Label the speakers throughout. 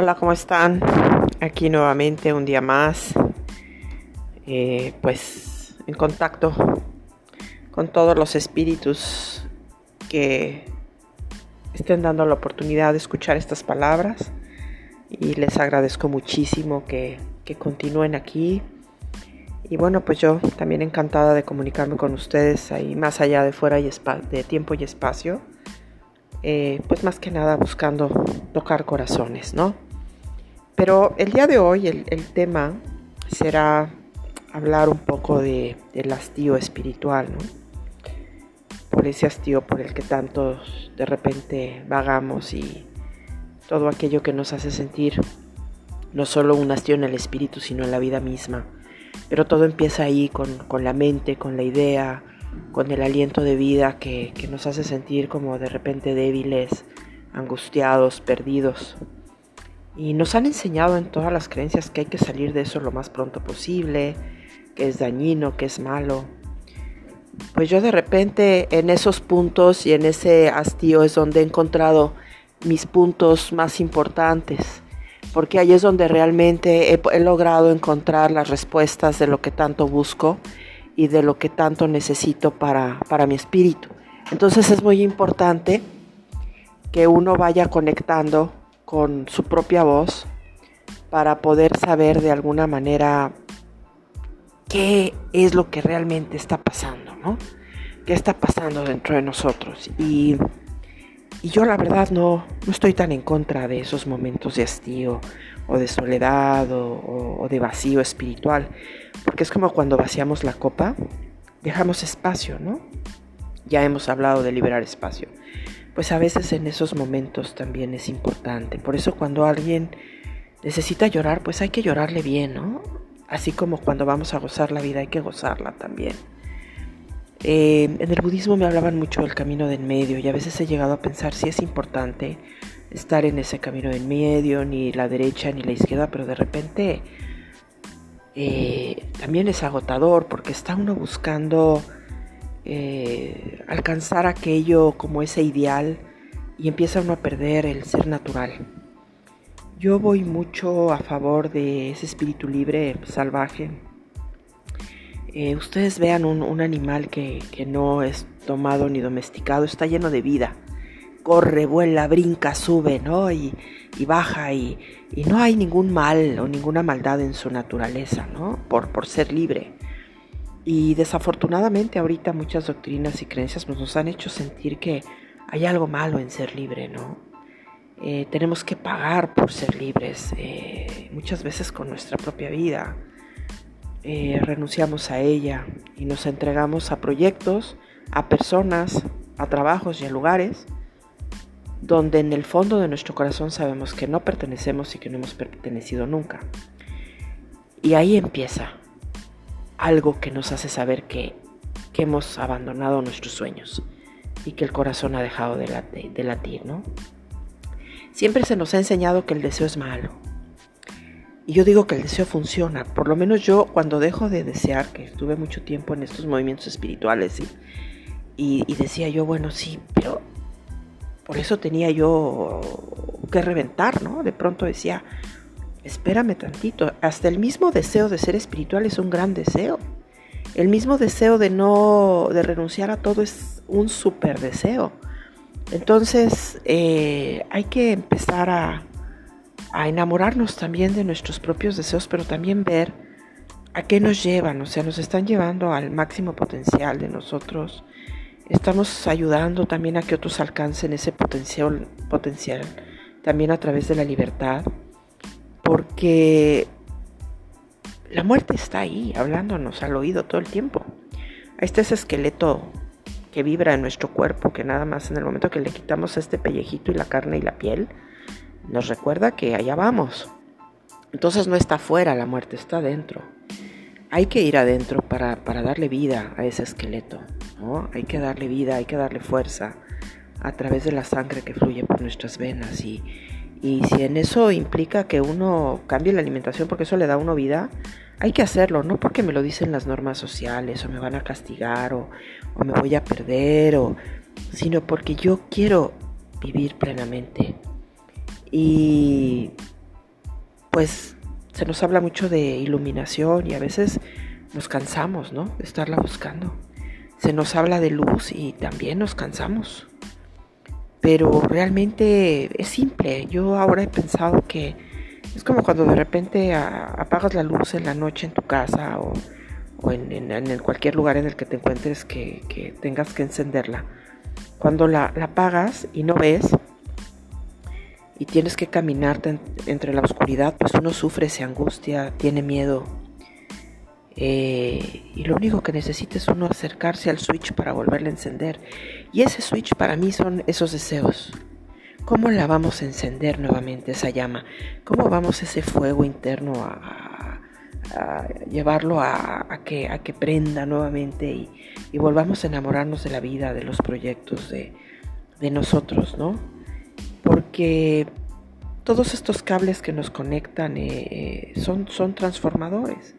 Speaker 1: Hola, ¿cómo están? Aquí nuevamente un día más, eh, pues en contacto con todos los espíritus que estén dando la oportunidad de escuchar estas palabras y les agradezco muchísimo que, continúen aquí. Y bueno, pues yo también encantada de comunicarme con ustedes ahí más allá de fuera y de tiempo y espacio. Eh, pues más que nada buscando tocar corazones, ¿no? Pero el día de hoy el, tema será hablar un poco de, del hastío espiritual, ¿no? Por ese hastío por el que tantos de repente vagamos y todo aquello que nos hace sentir no solo un hastío en el espíritu, sino en la vida misma. Pero todo empieza ahí con, la mente, con la idea, con el aliento de vida que, que nos hace sentir como de repente débiles, angustiados, perdidos. Y nos han enseñado en todas las creencias que hay que salir de eso lo más pronto posible, que es dañino, que es malo. Pues yo de repente en esos puntos y en ese hastío es donde he encontrado mis puntos más importantes, porque ahí es donde realmente he, logrado encontrar las respuestas de lo que tanto busco y de lo que tanto necesito para, para mi espíritu. Entonces es muy importante que uno vaya conectando con su propia voz para poder saber de alguna manera qué es lo que realmente está pasando, ¿no? ¿Qué está pasando dentro de nosotros? Y, yo la verdad no, no, estoy tan en contra de esos momentos de hastío o de soledad o de vacío espiritual, porque es como cuando vaciamos la copa, dejamos espacio, ¿no? Ya hemos hablado de liberar espacio pues a veces en esos momentos también es importante. Por eso cuando alguien necesita llorar, pues hay que llorarle bien, ¿no? Así como cuando vamos a gozar la vida hay que gozarla también. Eh, en el budismo me hablaban mucho del camino del medio y a veces he llegado a pensar si es importante estar en ese camino del medio, ni la derecha ni la izquierda, pero de repente eh, también es agotador porque está uno buscando eh, alcanzar aquello como ese ideal y empieza uno a perder el ser natural. Yo voy mucho a favor de ese espíritu libre, salvaje. Eh, ustedes vean un, animal que, no es tomado ni domesticado, está lleno de vida. Corre, vuela, brinca, sube, ¿no? Y, baja y, no hay ningún mal o ninguna maldad en su naturaleza, ¿no? Por, por ser libre. Y desafortunadamente ahorita muchas doctrinas y creencias pues, nos han hecho sentir que hay algo malo en ser libre, ¿no? Eh, tenemos que pagar por ser libres, eh, muchas veces con nuestra propia vida. Eh, renunciamos a ella y nos entregamos a proyectos, a personas, a trabajos y a lugares donde en el fondo de nuestro corazón sabemos que no pertenecemos y que no hemos pertenecido nunca. Y ahí empieza algo que nos hace saber que, hemos abandonado nuestros sueños y que el corazón ha dejado de, latir, ¿no? Siempre se nos ha enseñado que el deseo es malo. Y yo digo que el deseo funciona. Por lo menos yo cuando dejo de desear, que estuve mucho tiempo en estos movimientos espirituales y, y decía yo, bueno, sí, pero por eso tenía yo que reventar, ¿no? De pronto decía, espérame tantito, hasta el mismo deseo de ser espiritual es un gran deseo. El mismo deseo de no, de renunciar a todo es un super deseo. Entonces eh, hay que empezar a, a enamorarnos también de nuestros propios deseos, pero también ver a qué nos llevan, o sea, nos están llevando al máximo potencial de nosotros. Estamos ayudando también a que otros alcancen ese potencial, potencial también a través de la libertad porque la muerte está ahí, hablándonos al oído todo el tiempo. Ahí está esqueleto que vibra en nuestro cuerpo, que nada más en el momento que le quitamos este pellejito y la carne y la piel, nos recuerda que allá vamos. Entonces no está afuera, la muerte está adentro. Hay que ir adentro para, darle vida a ese esqueleto. ¿no? Hay que darle vida, hay que darle fuerza a través de la sangre que fluye por nuestras venas y, y si en eso implica que uno cambie la alimentación porque eso le da a uno vida, hay que hacerlo, no porque me lo dicen las normas sociales o me van a castigar o, me voy a perder, o, sino porque yo quiero vivir plenamente. Y pues se nos habla mucho de iluminación y a veces nos cansamos, ¿no? De estarla buscando. Se nos habla de luz y también nos cansamos. Pero realmente es simple. Yo ahora he pensado que es como cuando de repente apagas la luz en la noche en tu casa o, en, cualquier lugar en el que te encuentres que, tengas que encenderla. Cuando la, apagas y no ves y tienes que caminarte entre la oscuridad, pues uno sufre, se angustia, tiene miedo. Eh, y lo único que necesita es uno acercarse al switch para volverla a encender. Y ese switch para mí son esos deseos. ¿Cómo la vamos a encender nuevamente esa llama? ¿Cómo vamos ese fuego interno a, llevarlo a, que, prenda nuevamente y, volvamos a enamorarnos de la vida, de los proyectos, de, nosotros, ¿no? Porque todos estos cables que nos conectan eh, son, son transformadores.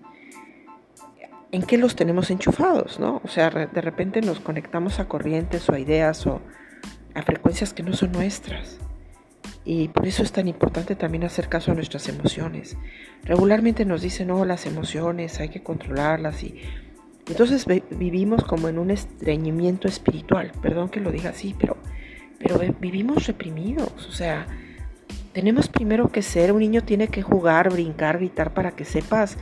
Speaker 1: ¿En qué los tenemos enchufados, no? O sea, de repente nos conectamos a corrientes o a ideas o a frecuencias que no son nuestras. Y por eso es tan importante también hacer caso a nuestras emociones. Regularmente nos dicen, no, las emociones hay que controlarlas y entonces vivimos como en un estreñimiento espiritual. Perdón que lo diga así, pero, pero vivimos reprimidos. O sea, tenemos primero que ser, un niño tiene que jugar, brincar, gritar para que sepas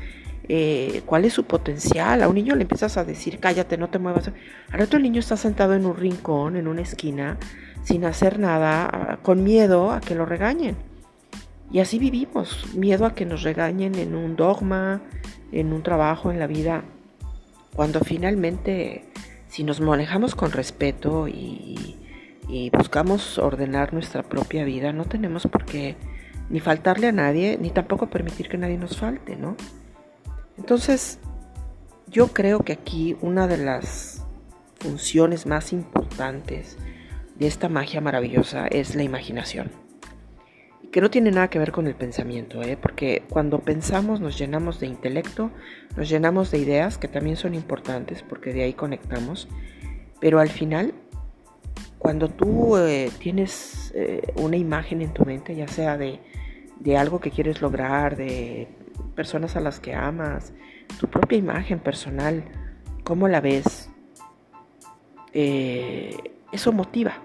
Speaker 1: eh, cuál es su potencial. A un niño le empiezas a decir, cállate, no te muevas. Al otro niño está sentado en un rincón, en una esquina, sin hacer nada, con miedo a que lo regañen. Y así vivimos, miedo a que nos regañen en un dogma, en un trabajo, en la vida, cuando finalmente, si nos manejamos con respeto y, buscamos ordenar nuestra propia vida, no tenemos por qué ni faltarle a nadie, ni tampoco permitir que nadie nos falte, ¿no? Entonces, yo creo que aquí una de las funciones más importantes de esta magia maravillosa es la imaginación. Que no tiene nada que ver con el pensamiento, ¿eh? porque cuando pensamos nos llenamos de intelecto, nos llenamos de ideas que también son importantes porque de ahí conectamos, pero al final, cuando tú eh, tienes eh, una imagen en tu mente, ya sea de, de algo que quieres lograr, de personas a las que amas, tu propia imagen personal, cómo la ves, eso motiva.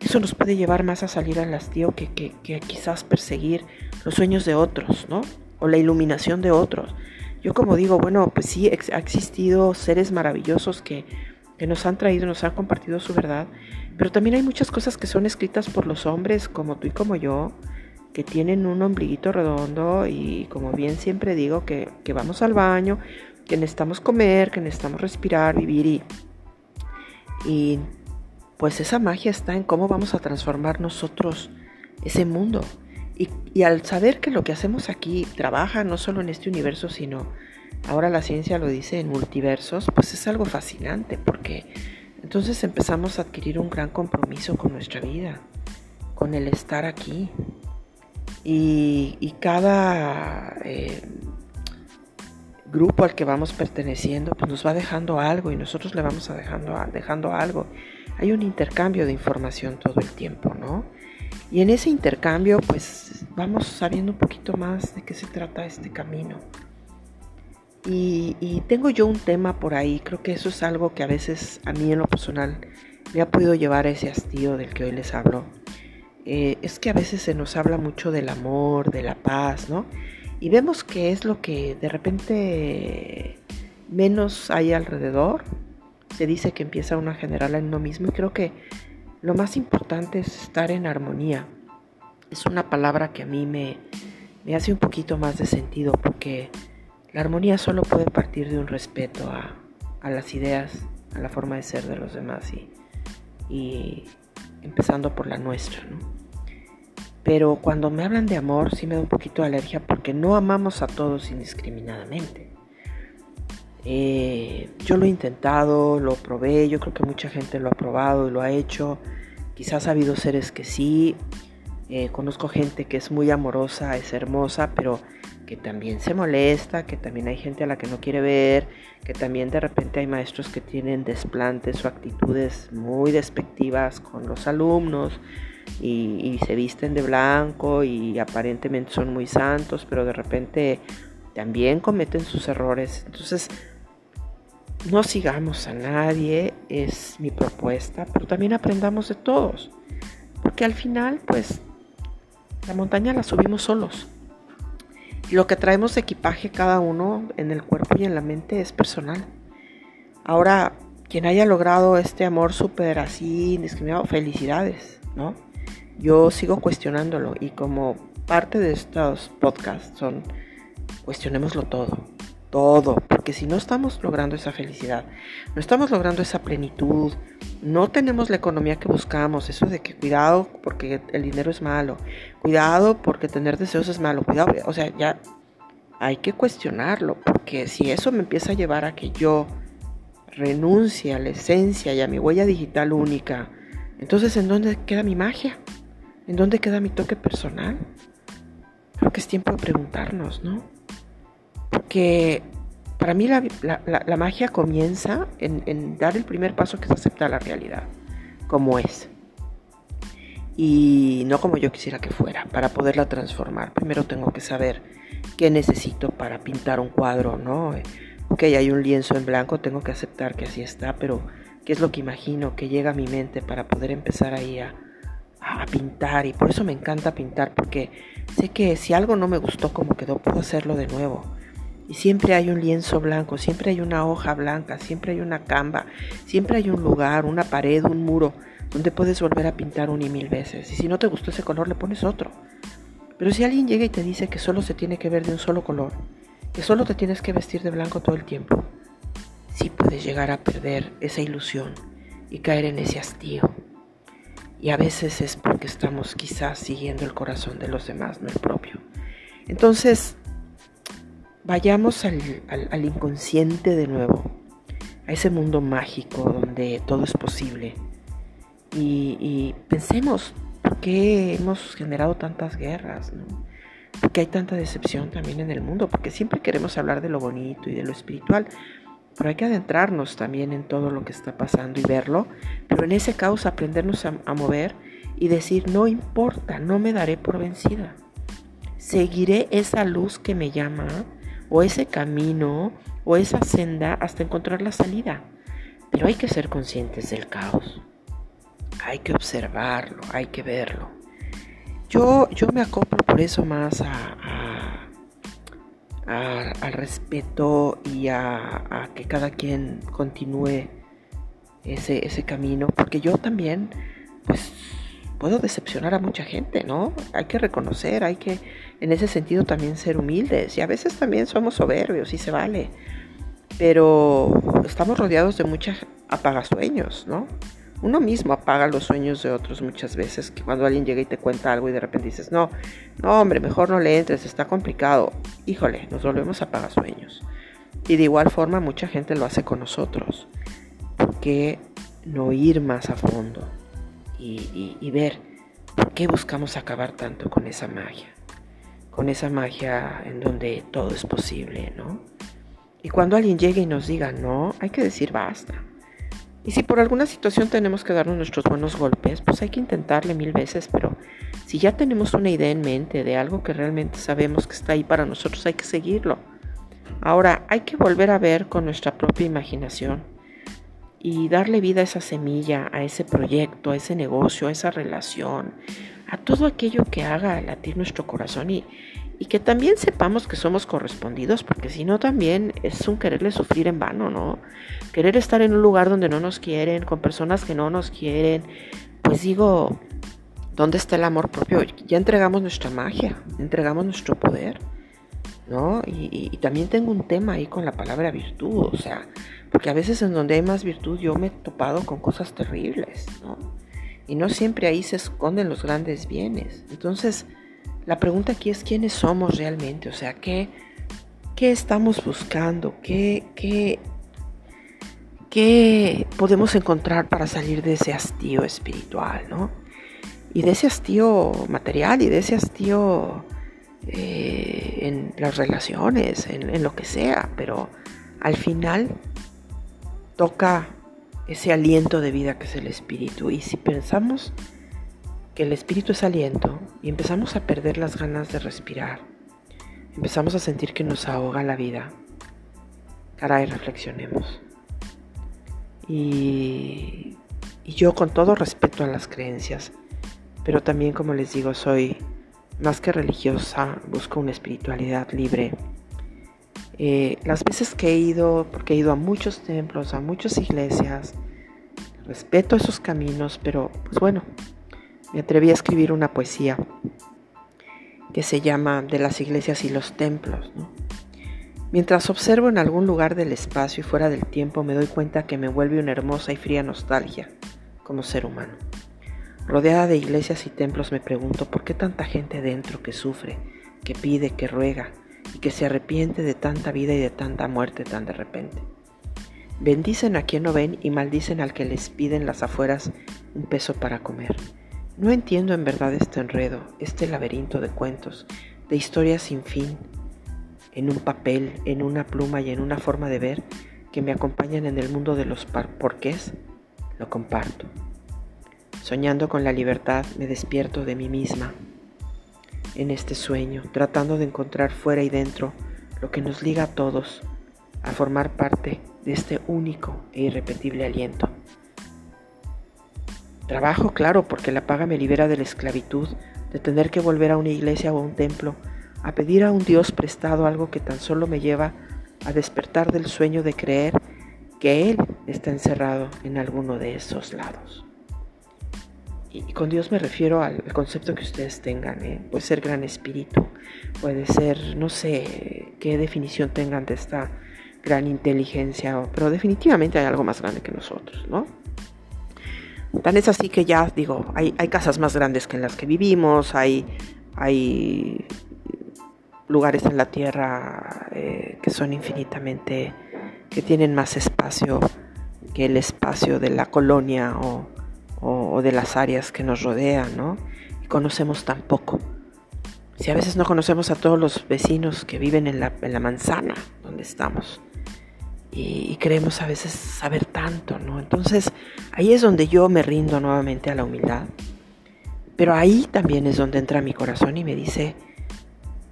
Speaker 1: Eso nos puede llevar más a salir al hastío que, que, quizás perseguir los sueños de otros, ¿no? O la iluminación de otros. Yo como digo, bueno, pues sí, ha existido seres maravillosos que, que nos han traído, nos han compartido su verdad, pero también hay muchas cosas que son escritas por los hombres como tú y como yo, que tienen un ombliguito redondo y como bien siempre digo, que, que vamos al baño, que necesitamos comer, que necesitamos respirar, vivir y, y pues esa magia está en cómo vamos a transformar nosotros ese mundo. Y, al saber que lo que hacemos aquí trabaja no solo en este universo, sino ahora la ciencia lo dice en multiversos, pues es algo fascinante porque entonces empezamos a adquirir un gran compromiso con nuestra vida, con el estar aquí. Y, cada eh, grupo al que vamos perteneciendo pues nos va dejando algo y nosotros le vamos a dejando, dejando algo hay un intercambio de información todo el tiempo, ¿no? Y en ese intercambio, pues vamos sabiendo un poquito más de qué se trata este camino. Y, tengo yo un tema por ahí, creo que eso es algo que a veces a mí en lo personal me ha podido llevar a ese hastío del que hoy les hablo. Eh, es que a veces se nos habla mucho del amor, de la paz, ¿no? Y vemos que es lo que de repente menos hay alrededor se dice que empieza uno a generarla en uno mismo y creo que lo más importante es estar en armonía. Es una palabra que a mí me, me hace un poquito más de sentido porque la armonía solo puede partir de un respeto a, a las ideas, a la forma de ser de los demás y, y empezando por la nuestra. ¿no? Pero cuando me hablan de amor sí me da un poquito de alergia porque no amamos a todos indiscriminadamente. Eh, yo lo he intentado, lo probé, yo creo que mucha gente lo ha probado y lo ha hecho. Quizás ha habido seres que sí. Eh, conozco gente que es muy amorosa, es hermosa, pero que también se molesta, que también hay gente a la que no quiere ver, que también de repente hay maestros que tienen desplantes o actitudes muy despectivas con los alumnos. Y, se visten de blanco y aparentemente son muy santos, pero de repente también cometen sus errores. Entonces, no sigamos a nadie, es mi propuesta, pero también aprendamos de todos. Porque al final, pues, la montaña la subimos solos. Lo que traemos de equipaje cada uno en el cuerpo y en la mente es personal. Ahora, quien haya logrado este amor súper así, indiscriminado, felicidades, ¿no? Yo sigo cuestionándolo y como parte de estos podcasts son cuestionémoslo todo, todo, porque si no estamos logrando esa felicidad, no estamos logrando esa plenitud, no tenemos la economía que buscamos, eso de que cuidado porque el dinero es malo, cuidado porque tener deseos es malo, cuidado, o sea, ya hay que cuestionarlo, porque si eso me empieza a llevar a que yo renuncie a la esencia y a mi huella digital única, entonces ¿en dónde queda mi magia? ¿En dónde queda mi toque personal? Creo que es tiempo de preguntarnos, ¿no? Porque para mí la, magia comienza en, dar el primer paso que es aceptar la realidad, como es. Y no como yo quisiera que fuera, para poderla transformar. Primero tengo que saber qué necesito para pintar un cuadro, ¿no? Ok, hay un lienzo en blanco, tengo que aceptar que así está, pero ¿qué es lo que imagino que llega a mi mente para poder empezar ahí a, a pintar? Y por eso me encanta pintar, porque sé que si algo no me gustó como quedó, puedo hacerlo de nuevo y siempre hay un lienzo blanco, siempre hay una hoja blanca, siempre hay una camba, siempre hay un lugar, una pared, un muro, donde puedes volver a pintar un y mil veces. Y si no te gustó ese color, le pones otro. Pero si alguien llega y te dice que solo se tiene que ver de un solo color, que solo te tienes que vestir de blanco todo el tiempo, sí puedes llegar a perder esa ilusión y caer en ese hastío. Y a veces es porque estamos quizás siguiendo el corazón de los demás, no el propio. Entonces, vayamos al, inconsciente de nuevo, a ese mundo mágico donde todo es posible. Y, pensemos por qué hemos generado tantas guerras, ¿no? ¿Por qué hay tanta decepción también en el mundo? Porque siempre queremos hablar de lo bonito y de lo espiritual, pero hay que adentrarnos también en todo lo que está pasando y verlo, pero en ese caos aprendernos a mover y decir, no importa, no me daré por vencida. Seguiré esa luz que me llama o ese camino o esa senda hasta encontrar la salida. Pero hay que ser conscientes del caos. Hay que observarlo, hay que verlo. Yo, yo me acoplo por eso más a, al respeto y a, que cada quien continúe ese, ese camino, porque yo también, pues puedo decepcionar a mucha gente, ¿no? Hay que reconocer, hay que en ese sentido también ser humildes y a veces también somos soberbios y se vale, pero estamos rodeados de muchas apagasueños, ¿no? Uno mismo apaga los sueños de otros muchas veces, que cuando alguien llega y te cuenta algo y de repente dices, no, no hombre, mejor no le entres, está complicado. Híjole, nos volvemos apagasueños. Y de igual forma mucha gente lo hace con nosotros. ¿Por qué no ir más a fondo? y, ver por qué buscamos acabar tanto con esa magia, con esa magia en donde todo es posible, ¿no? Y cuando alguien llegue y nos diga no, hay que decir basta. Y si por alguna situación tenemos que darnos nuestros buenos golpes, pues hay que intentarle mil veces, pero si ya tenemos una idea en mente de algo que realmente sabemos que está ahí para nosotros, hay que seguirlo. Ahora, hay que volver a ver con nuestra propia imaginación y darle vida a esa semilla, a ese proyecto, a ese negocio, a esa relación, a todo aquello que haga latir nuestro corazón y, y que también sepamos que somos correspondidos, porque si no también es un quererle sufrir en vano, ¿no? Querer estar en un lugar donde no nos quieren, con personas que no nos quieren, pues digo, ¿dónde está el amor propio? Ya entregamos nuestra magia, entregamos nuestro poder, ¿no? Y, y también tengo un tema ahí con la palabra virtud, o sea, porque a veces en donde hay más virtud yo me he topado con cosas terribles, ¿no? Y no siempre ahí se esconden los grandes bienes. Entonces, la pregunta aquí es quiénes somos realmente, o sea, qué, qué estamos buscando, qué, qué, qué podemos encontrar para salir de ese hastío espiritual, ¿no? Y de ese hastío material y de ese hastío eh, en las relaciones, en lo que sea, pero al final toca ese aliento de vida que es el espíritu. Y si pensamos que el espíritu es aliento y empezamos a perder las ganas de respirar, empezamos a sentir que nos ahoga la vida, caray, reflexionemos. Y, y yo con todo respeto a las creencias, pero también como les digo, soy más que religiosa, busco una espiritualidad libre. Eh, las veces que he ido, porque he ido a muchos templos, a muchas iglesias, respeto esos caminos, pero pues bueno, me atreví a escribir una poesía que se llama De las iglesias y los templos. Mientras observo en algún lugar del espacio y fuera del tiempo, me doy cuenta que me vuelve una hermosa y fría nostalgia como ser humano. Rodeada de iglesias y templos me pregunto por qué tanta gente dentro que sufre, que pide, que ruega y que se arrepiente de tanta vida y de tanta muerte tan de repente. Bendicen a quien no ven y maldicen al que les piden las afueras un peso para comer. No entiendo en verdad este enredo, este laberinto de cuentos, de historias sin fin, en un papel, en una pluma y en una forma de ver que me acompañan en el mundo de los porqués, lo comparto. Soñando con la libertad, me despierto de mí misma en este sueño, tratando de encontrar fuera y dentro lo que nos liga a todos a formar parte de este único e irrepetible aliento. Trabajo, claro, porque la paga me libera de la esclavitud, de tener que volver a una iglesia o a un templo, a pedir a un Dios prestado algo que tan solo me lleva a despertar del sueño de creer que Él está encerrado en alguno de esos lados. Y con Dios me refiero al, concepto que ustedes tengan. ¿eh? Puede ser gran espíritu, puede ser, no sé qué definición tengan de esta gran inteligencia, pero definitivamente hay algo más grande que nosotros, ¿no? Tan es así que ya digo, hay, casas más grandes que en las que vivimos, hay, hay lugares en la tierra eh, que son infinitamente, que tienen más espacio que el espacio de la colonia o, o, de las áreas que nos rodean, ¿no? Y conocemos tan poco. Si a veces no conocemos a todos los vecinos que viven en la, en la manzana donde estamos y, creemos a veces saber tanto, ¿no? Entonces ahí es donde yo me rindo nuevamente a la humildad. Pero ahí también es donde entra mi corazón y me dice,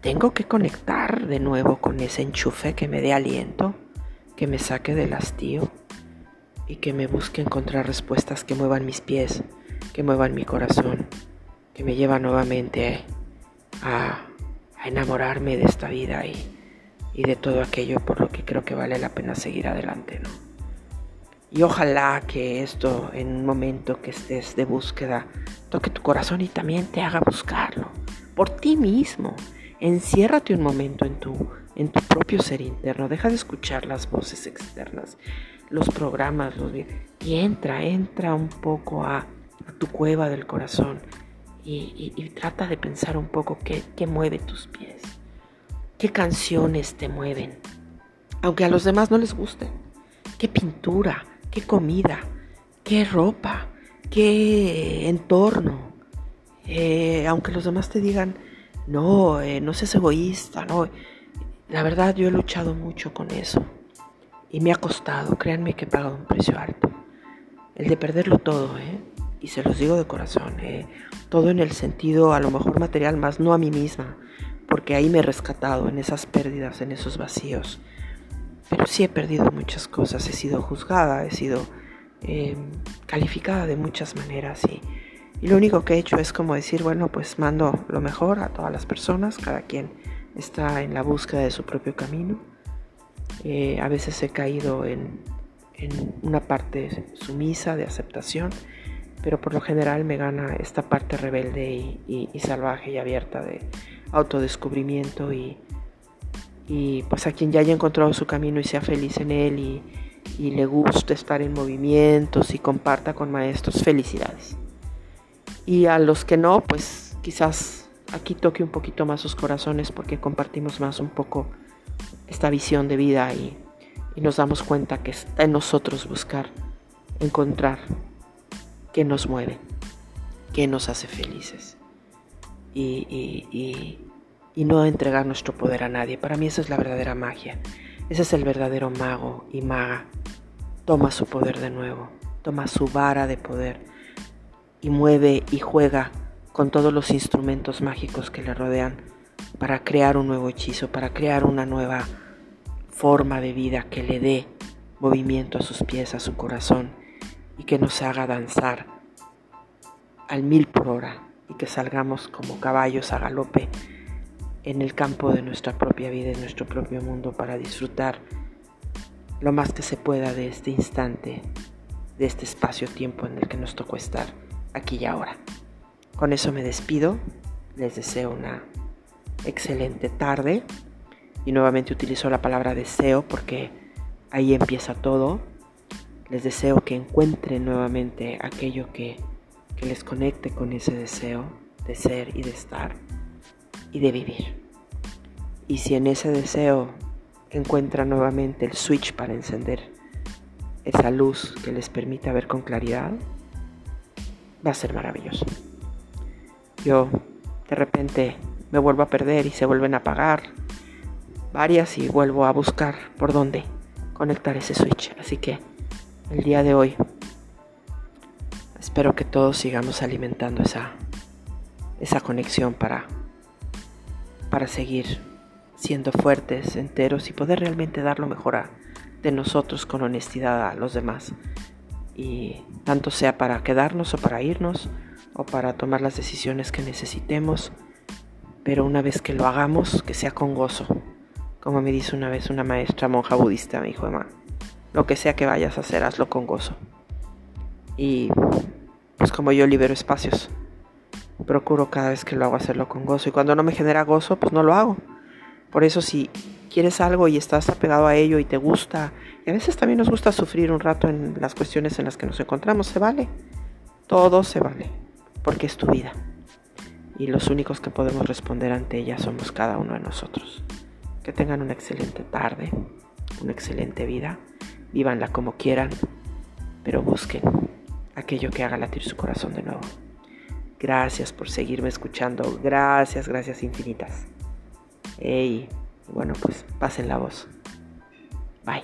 Speaker 1: tengo que conectar de nuevo con ese enchufe que me dé aliento, que me saque del hastío y que me busque encontrar respuestas que muevan mis pies, que muevan mi corazón, que me llevan nuevamente a, enamorarme de esta vida y, y, de todo aquello por lo que creo que vale la pena seguir adelante, ¿no? Y ojalá que esto en un momento que estés de búsqueda toque tu corazón y también te haga buscarlo por ti mismo. Enciérrate un momento en tu, en tu propio ser interno, deja de escuchar las voces externas los programas, los y entra, entra un poco a, tu cueva del corazón y, trata de pensar un poco qué, qué mueve tus pies, qué canciones te mueven, aunque a los demás no les guste, qué pintura, qué comida, qué ropa, qué entorno, eh, aunque los demás te digan, no, eh, no seas egoísta, no. La verdad yo he luchado mucho con eso. Y me ha costado, créanme que he pagado un precio alto. El de perderlo todo, ¿eh? Y se los digo de corazón, ¿eh? Todo en el sentido a lo mejor material, más no a mí misma, porque ahí me he rescatado en esas pérdidas, en esos vacíos. Pero sí he perdido muchas cosas, he sido juzgada, he sido em, calificada de muchas maneras y, y lo único que he hecho es como decir, bueno, pues mando lo mejor a todas las personas, cada quien está en la búsqueda de su propio camino eh, a veces he caído en, una parte sumisa de aceptación, pero por lo general me gana esta parte rebelde y, salvaje y abierta de autodescubrimiento y, y, pues a quien ya haya encontrado su camino y sea feliz en él y, y le guste estar en movimientos y comparta con maestros, felicidades. Y a los que no, pues quizás aquí toque un poquito más sus corazones porque compartimos más un poco esta visión de vida y, nos damos cuenta que está en nosotros buscar, encontrar qué nos mueve, qué nos hace felices y, y no entregar nuestro poder a nadie. Para mí esa es la verdadera magia. Ese es el verdadero mago y maga. Toma su poder de nuevo, toma su vara de poder y mueve y juega con todos los instrumentos mágicos que le rodean para crear un nuevo hechizo, para crear una nueva forma de vida que le dé movimiento a sus pies, a su corazón y que nos haga danzar al mil por hora y que salgamos como caballos a galope en el campo de nuestra propia vida, en nuestro propio mundo, para disfrutar lo más que se pueda de este instante, de este espacio-tiempo en el que nos tocó estar aquí y ahora. Con eso me despido, les deseo una excelente tarde y nuevamente utilizo la palabra deseo porque ahí empieza todo. Les deseo que encuentren nuevamente aquello que, que les conecte con ese deseo de ser y de estar y de vivir. Y si en ese deseo encuentran nuevamente el switch para encender esa luz que les permita ver con claridad, va a ser maravilloso. Yo de repente me vuelvo a perder y se vuelven a apagar varias y vuelvo a buscar por dónde conectar ese switch. Así que el día de hoy espero que todos sigamos alimentando esa, esa conexión para para seguir siendo fuertes, enteros y poder realmente dar lo mejor de nosotros con honestidad a los demás. Y tanto sea para quedarnos o para irnos o para tomar las decisiones que necesitemos, pero una vez que lo hagamos, que sea con gozo. Como me dice una vez una maestra monja budista, me dijo, Emma, lo que sea que vayas a hacer, hazlo con gozo. Y pues como yo libero espacios procuro cada vez que lo hago hacerlo con gozo. Y cuando no me genera gozo, pues no lo hago. Por eso si quieres algo y estás apegado a ello y te gusta, y a veces también nos gusta sufrir un rato en las cuestiones en las que nos encontramos, se vale. Todo se vale, porque es tu vida. Y los únicos que podemos responder ante ella somos cada uno de nosotros. Que tengan una excelente tarde, una excelente vida, vívanla como quieran, pero busquen aquello que haga latir su corazón de nuevo. Gracias por seguirme escuchando. Gracias, gracias infinitas. Y bueno, pues pasen la voz. Bye.